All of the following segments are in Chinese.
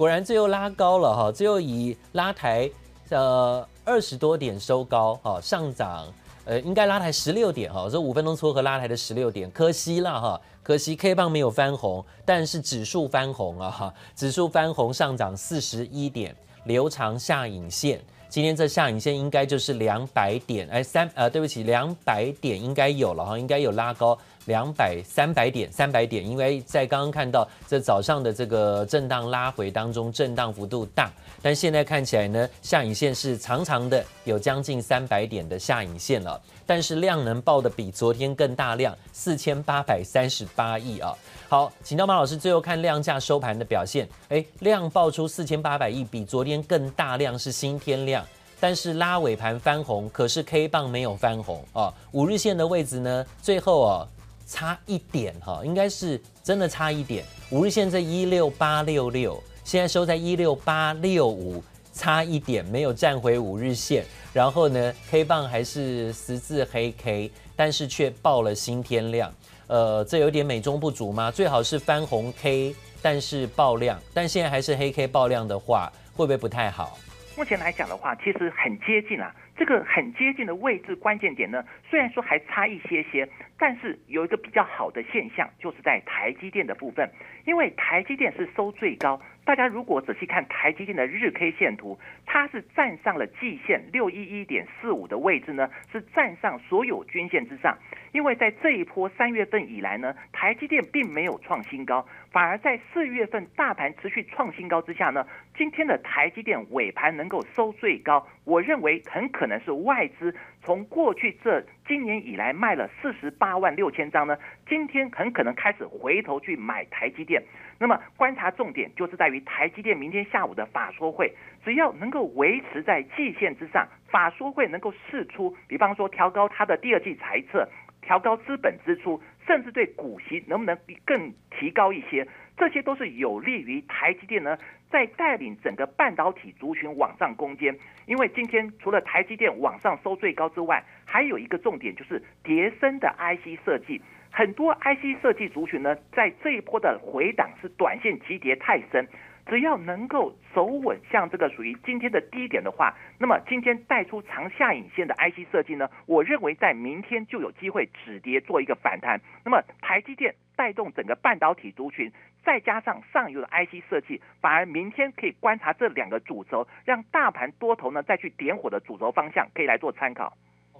果然最后拉高了哈，最后以拉抬呃二十多点收高哈，上涨呃应该拉抬十六点哈，这五分钟撮合拉抬的十六点，可惜了哈，可惜 K 棒没有翻红，但是指数翻红啊哈，指数翻红上涨四十一点，留长下影线。今天这下影线应该就是两百点，哎，三呃，对不起，两百点应该有了哈，应该有拉高两百三百点，三百点，因为在刚刚看到这早上的这个震荡拉回当中，震荡幅度大，但现在看起来呢，下影线是长长的，有将近三百点的下影线了，但是量能爆的比昨天更大量，四千八百三十八亿啊。好，请教马老师，最后看量价收盘的表现。哎，量爆出四千八百亿，比昨天更大量，是新天量。但是拉尾盘翻红，可是 K 棒没有翻红啊。五日线的位置呢，最后啊差一点哈，应该是真的差一点。五日线在一六八六六，现在收在一六八六五，差一点没有站回五日线。然后呢，K 棒还是十字黑 K，但是却爆了新天量。呃，这有点美中不足吗？最好是翻红 K，但是爆量，但现在还是黑 K 爆量的话，会不会不太好？目前来讲的话，其实很接近啊。这个很接近的位置关键点呢，虽然说还差一些些，但是有一个比较好的现象，就是在台积电的部分，因为台积电是收最高。大家如果仔细看台积电的日 K 线图，它是站上了季线六一一点四五的位置呢，是站上所有均线之上。因为在这一波三月份以来呢，台积电并没有创新高，反而在四月份大盘持续创新高之下呢，今天的台积电尾盘能够收最高，我认为很可可能是外资从过去这今年以来卖了四十八万六千张呢，今天很可能开始回头去买台积电。那么观察重点就是在于台积电明天下午的法说会，只要能够维持在季线之上，法说会能够释出，比方说调高它的第二季财测。调高资本支出，甚至对股息能不能更提高一些，这些都是有利于台积电呢，在带领整个半导体族群往上攻坚。因为今天除了台积电往上收最高之外，还有一个重点就是叠升的 IC 设计，很多 IC 设计族群呢，在这一波的回档是短线急跌太深。只要能够走稳，像这个属于今天的低点的话，那么今天带出长下影线的 IC 设计呢，我认为在明天就有机会止跌做一个反弹。那么台积电带动整个半导体族群，再加上上游的 IC 设计，反而明天可以观察这两个主轴，让大盘多头呢再去点火的主轴方向，可以来做参考。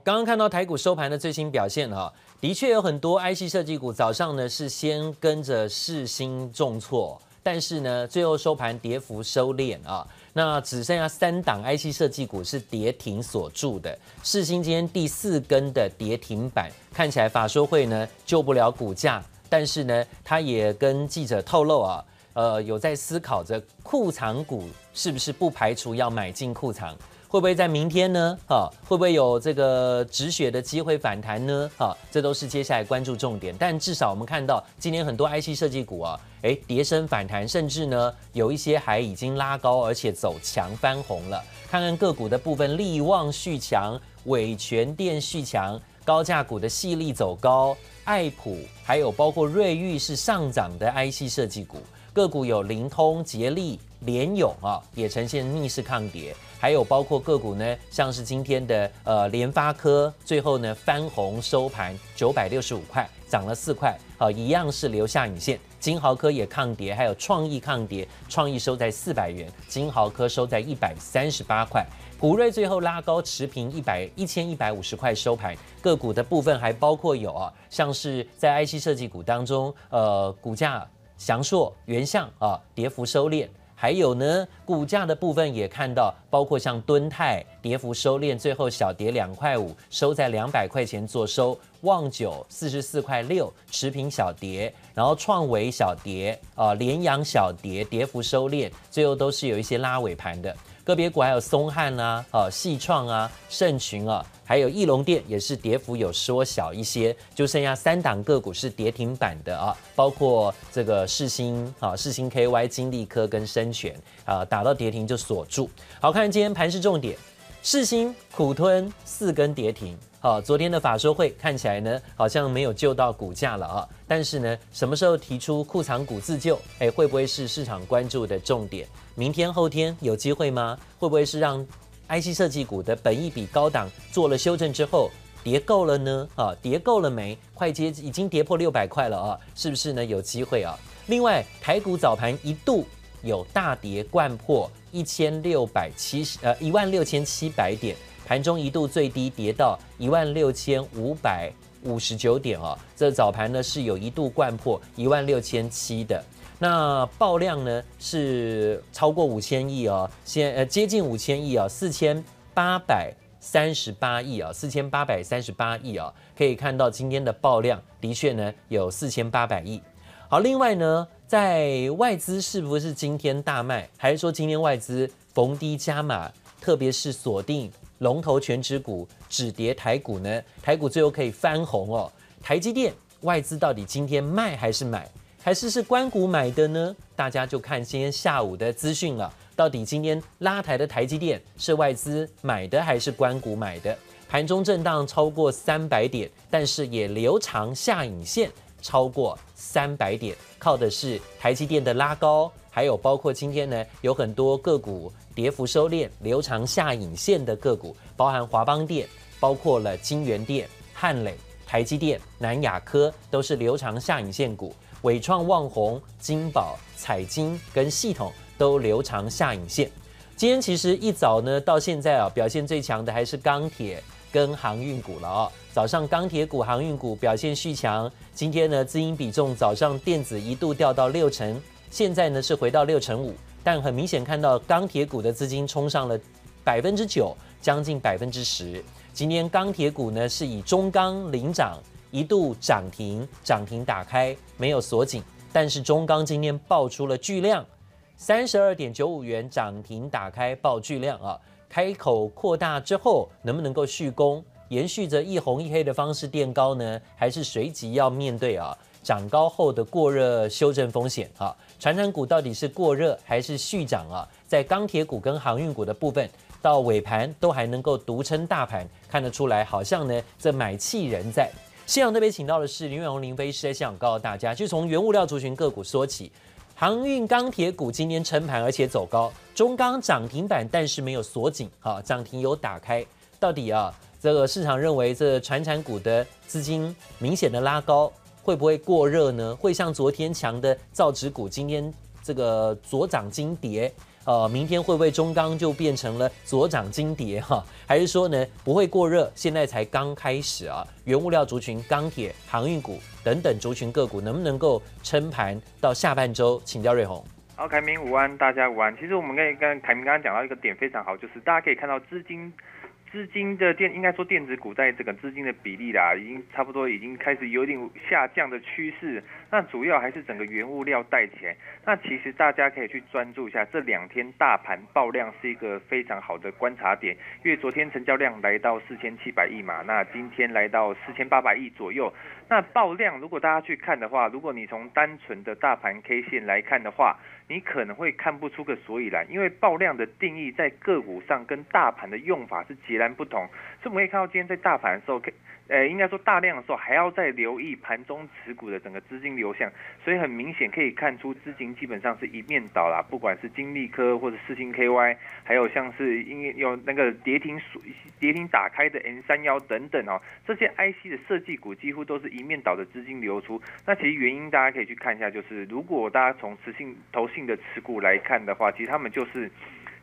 刚刚看到台股收盘的最新表现哈，的确有很多 IC 设计股早上呢是先跟着世芯重挫。但是呢，最后收盘跌幅收敛啊，那只剩下三档 IC 设计股是跌停锁住的。世芯今天第四根的跌停板，看起来法说会呢救不了股价，但是呢，他也跟记者透露啊，呃，有在思考着库藏股是不是不排除要买进库藏。会不会在明天呢？哈，会不会有这个止血的机会反弹呢？哈，这都是接下来关注重点。但至少我们看到今年很多 IC 设计股啊，诶，跌升反弹，甚至呢有一些还已经拉高，而且走强翻红了。看看个股的部分，力旺续强，伟诠电续强，高价股的矽力走高，爱普还有包括瑞昱是上涨的 IC 设计股。个股有灵通、捷力、联咏啊，也呈现逆势抗跌。还有包括个股呢，像是今天的呃联发科，最后呢翻红收盘九百六十五块，涨了四块，好，一样是留下影线。金豪科也抗跌，还有创意抗跌，创意收在四百元，金豪科收在一百三十八块，普瑞最后拉高持平一百一千一百五十块收盘。个股的部分还包括有啊，像是在 IC 设计股当中，呃，股价祥硕、原相啊，跌幅收敛。还有呢，股价的部分也看到，包括像敦泰跌幅收敛，最后小跌两块五，收在两百块钱做收。旺九四十四块六，持平小跌，然后创维小跌，啊，联阳小跌，跌幅收敛，最后都是有一些拉尾盘的。个别股还有松汉啊，啊，细创啊，盛群啊。还有翼龙电也是跌幅有缩小一些，就剩下三档个股是跌停板的啊，包括这个世星啊、世星 KY、金利科跟生全啊，打到跌停就锁住。好，看今天盘是重点，世芯苦吞四根跌停。好，昨天的法说会看起来呢，好像没有救到股价了啊。但是呢，什么时候提出库藏股自救？哎，会不会是市场关注的重点？明天后天有机会吗？会不会是让 IC 设计股的本益比高档做了修正之后跌够了呢？啊，跌够了没？快接已经跌破六百块了啊，是不是呢？有机会啊。另外，台股早盘一度有大跌，掼破一千六百七十呃一万六千七百点。盘中一度最低跌到一万六千五百五十九点哦，这早盘呢是有一度掼破一万六千七的，那爆量呢是超过五千亿哦，现呃接近五千亿啊，四千八百三十八亿啊，四千八百三十八亿啊，可以看到今天的爆量的确呢有四千八百亿。好，另外呢，在外资是不是今天大卖，还是说今天外资逢低加码，特别是锁定？龙头全指股止跌台股呢？台股最后可以翻红哦。台积电外资到底今天卖还是买，还是是关股买的呢？大家就看今天下午的资讯了。到底今天拉抬的台积电是外资买的还是关股买的？盘中震荡超过三百点，但是也留长下影线超过三百点，靠的是台积电的拉高，还有包括今天呢有很多个股。跌幅收敛、留长下影线的个股，包含华邦电，包括了金元电、汉磊、台积电、南亚科，都是留长下影线股。伟创、旺宏、金宝、彩晶跟系统都留长下影线。今天其实一早呢，到现在啊，表现最强的还是钢铁跟航运股了哦。早上钢铁股、航运股表现续强。今天呢，资金比重早上电子一度掉到六成，现在呢是回到六成五。但很明显看到钢铁股的资金冲上了百分之九，将近百分之十。今天钢铁股呢是以中钢领涨，一度涨停，涨停打开没有锁紧，但是中钢今天爆出了巨量，三十二点九五元涨停打开爆巨量啊！开口扩大之后能不能够续攻，延续着一红一黑的方式垫高呢？还是随即要面对啊涨高后的过热修正风险啊？传产股到底是过热还是续涨啊？在钢铁股跟航运股的部分，到尾盘都还能够独撑大盘，看得出来，好像呢这买气仍在。现场特别请到的是林远红林飞，是在现场告诉大家，就从原物料族群个股说起，航运钢铁股今天撑盘而且走高，中钢涨停板但是没有锁紧，啊，涨停有打开，到底啊这个市场认为这船产股的资金明显的拉高。会不会过热呢？会像昨天强的造纸股，今天这个左涨金跌，呃，明天会不会中钢就变成了左涨金跌哈？还是说呢不会过热？现在才刚开始啊，原物料族群、钢铁、航运股等等族群个股能不能够撑盘到下半周？请教瑞红。好，凯明午安，大家午安。其实我们可以跟凯明刚刚讲到一个点非常好，就是大家可以看到资金。资金的电应该说电子股在这个资金的比例啦，已经差不多已经开始有点下降的趋势。那主要还是整个原物料带起来。那其实大家可以去专注一下，这两天大盘爆量是一个非常好的观察点，因为昨天成交量来到四千七百亿嘛，那今天来到四千八百亿左右。那爆量如果大家去看的话，如果你从单纯的大盘 K 线来看的话，你可能会看不出个所以然，因为爆量的定义在个股上跟大盘的用法是截然不同。所以我们可以看到今天在大盘的时候，呃，应该说大量的时候还要再留意盘中持股的整个资金流向。所以很明显可以看出资金基本上是一面倒啦，不管是金利科或者四星 KY，还有像是因为有那个跌停跌停打开的 N 三幺等等哦，这些 IC 的设计股几乎都是一面倒的资金流出。那其实原因大家可以去看一下，就是如果大家从持性投信的持股来看的话，其实他们就是。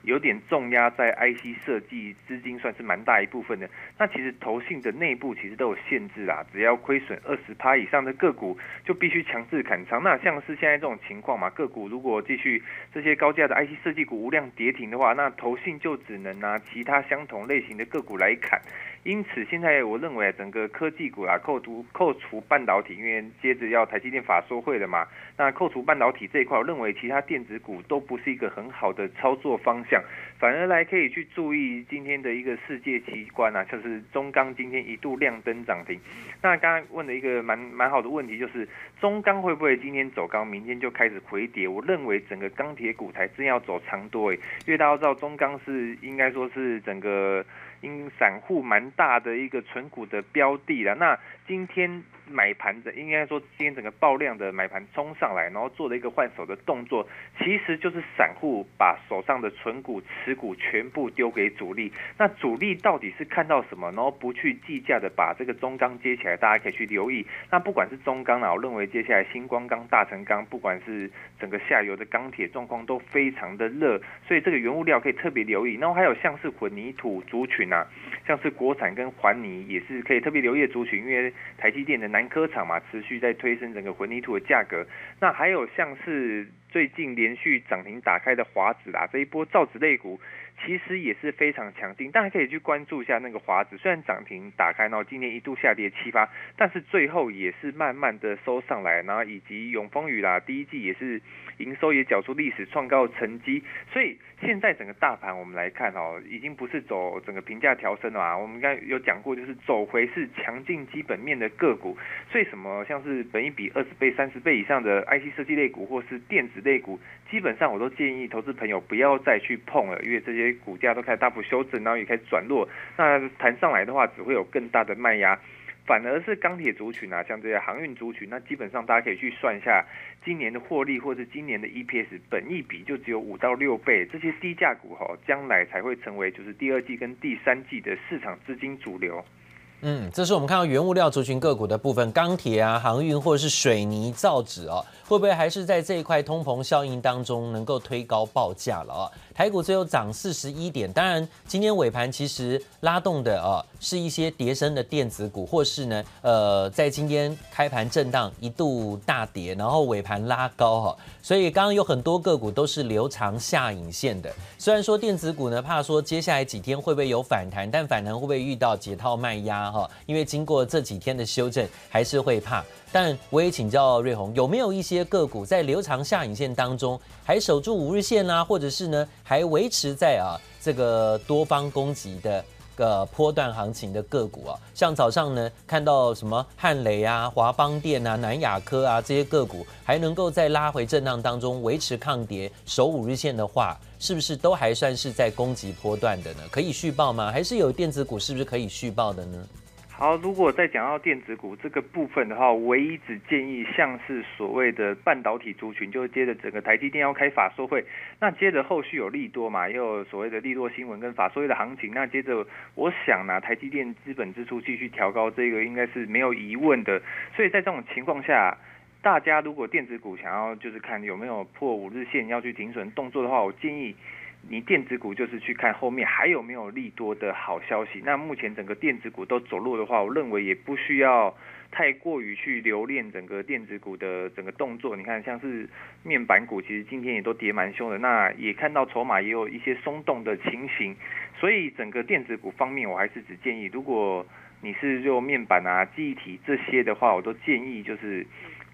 有点重压在 IC 设计资金算是蛮大一部分的，那其实投信的内部其实都有限制啦，只要亏损二十趴以上的个股就必须强制砍仓。那像是现在这种情况嘛，个股如果继续这些高价的 IC 设计股无量跌停的话，那投信就只能拿其他相同类型的个股来砍。因此现在我认为整个科技股啊，扣除扣除半导体，因为接着要台积电法说会了嘛，那扣除半导体这一块，我认为其他电子股都不是一个很好的操作方向。反而来可以去注意今天的一个世界奇观啊，就是中钢今天一度亮灯涨停。那刚刚问了一个蛮蛮好的问题，就是中钢会不会今天走高，明天就开始回跌？我认为整个钢铁股才真要走长多诶，因为大家知道中钢是应该说是整个。因散户蛮大的一个存股的标的了，那今天买盘的应该说今天整个爆量的买盘冲上来，然后做了一个换手的动作，其实就是散户把手上的存股持股全部丢给主力。那主力到底是看到什么，然后不去计价的把这个中钢接起来，大家可以去留意。那不管是中钢啊，我认为接下来新光钢、大成钢，不管是整个下游的钢铁状况都非常的热，所以这个原物料可以特别留意。然后还有像是混凝土族群啊。像是国产跟环泥也是可以特别留意的族群，因为台积电的南科厂嘛，持续在推升整个混凝土的价格。那还有像是最近连续涨停打开的华子啦，这一波造纸类股。其实也是非常强劲，大家可以去关注一下那个华子，虽然涨停打开，然后今天一度下跌七八，但是最后也是慢慢的收上来，然后以及永丰雨啦，第一季也是营收也缴出历史创高的成绩，所以现在整个大盘我们来看哦，已经不是走整个评价调升了啊，我们刚有讲过，就是走回是强劲基本面的个股，所以什么像是本益比二十倍、三十倍以上的 IC 设计类股或是电子类股，基本上我都建议投资朋友不要再去碰了，因为这些。股价都开始大幅修正，然后也开始转弱。那弹上来的话，只会有更大的卖压。反而是钢铁族群啊，像这些航运族群，那基本上大家可以去算一下今年的获利，或者今年的 EPS，本益比就只有五到六倍。这些低价股哈，将来才会成为就是第二季跟第三季的市场资金主流。嗯，这是我们看到原物料族群个股的部分，钢铁啊、航运或者是水泥、造纸哦，会不会还是在这一块通膨效应当中能够推高报价了啊？台股最后涨四十一点，当然今天尾盘其实拉动的啊是一些跌升的电子股，或是呢呃在今天开盘震荡一度大跌，然后尾盘拉高哈，所以刚刚有很多个股都是留长下影线的。虽然说电子股呢怕说接下来几天会不会有反弹，但反弹会不会遇到解套卖压哈？因为经过这几天的修正，还是会怕。但我也请教瑞鸿，有没有一些些个股在留长下影线当中还守住五日线啊，或者是呢还维持在啊这个多方攻击的个波段行情的个股啊？像早上呢看到什么汉雷啊、华邦电啊、南亚科啊这些个股，还能够在拉回震荡当中维持抗跌、守五日线的话，是不是都还算是在攻击波段的呢？可以续报吗？还是有电子股是不是可以续报的呢？好，如果再讲到电子股这个部分的话，唯一只建议像是所谓的半导体族群，就接着整个台积电要开法说会，那接着后续有利多嘛，又有所谓的利多新闻跟法说会的行情，那接着我想呢，台积电资本支出继续调高，这个应该是没有疑问的。所以在这种情况下，大家如果电子股想要就是看有没有破五日线要去停损动作的话，我建议。你电子股就是去看后面还有没有利多的好消息。那目前整个电子股都走弱的话，我认为也不需要太过于去留恋整个电子股的整个动作。你看，像是面板股，其实今天也都跌蛮凶的。那也看到筹码也有一些松动的情形。所以整个电子股方面，我还是只建议，如果你是做面板啊、记忆体这些的话，我都建议就是。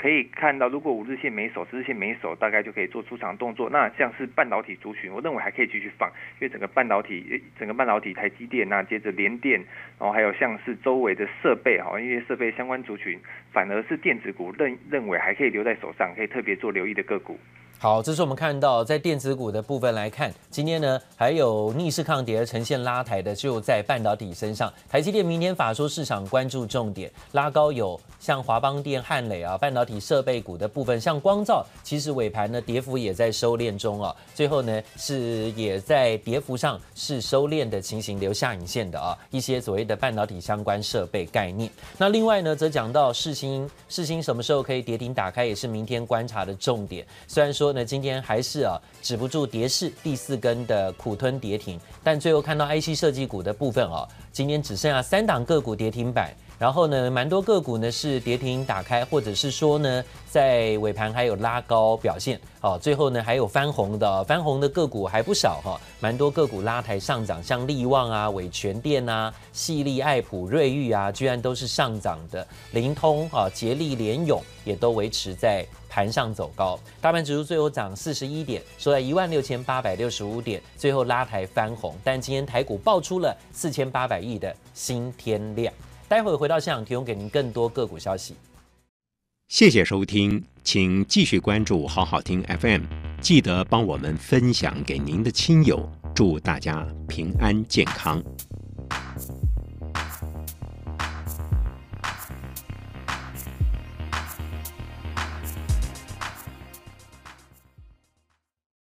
可以看到，如果五日线没守，十日线没守，大概就可以做出场动作。那像是半导体族群，我认为还可以继续放，因为整个半导体，整个半导体台积电，那接着联电，然后还有像是周围的设备哈，因为设备相关族群，反而是电子股认认为还可以留在手上，可以特别做留意的个股。好，这是我们看到在电子股的部分来看，今天呢还有逆势抗跌呈现拉抬的，就在半导体身上。台积电明天法说市场关注重点拉高有像华邦电、汉磊啊，半导体设备股的部分，像光罩，其实尾盘呢跌幅也在收敛中啊，最后呢是也在跌幅上是收敛的情形，留下影线的啊，一些所谓的半导体相关设备概念。那另外呢则讲到世芯，世芯什么时候可以跌停打开，也是明天观察的重点。虽然说。那今天还是啊止不住跌势，第四根的苦吞跌停，但最后看到 IC 设计股的部分啊，今天只剩下三档个股跌停板，然后呢，蛮多个股呢是跌停打开，或者是说呢，在尾盘还有拉高表现。好，最后呢还有翻红的，翻红的个股还不少哈，蛮多个股拉抬上涨，像力旺啊、伟全电啊、细力、爱普、瑞昱啊，居然都是上涨的。灵通啊、捷力、联咏也都维持在盘上走高。大盘指数最后涨四十一点，收在一万六千八百六十五点，最后拉抬翻红。但今天台股爆出了四千八百亿的新天量。待会回到现场，提供给您更多个股消息。谢谢收听，请继续关注好好听 FM，记得帮我们分享给您的亲友，祝大家平安健康。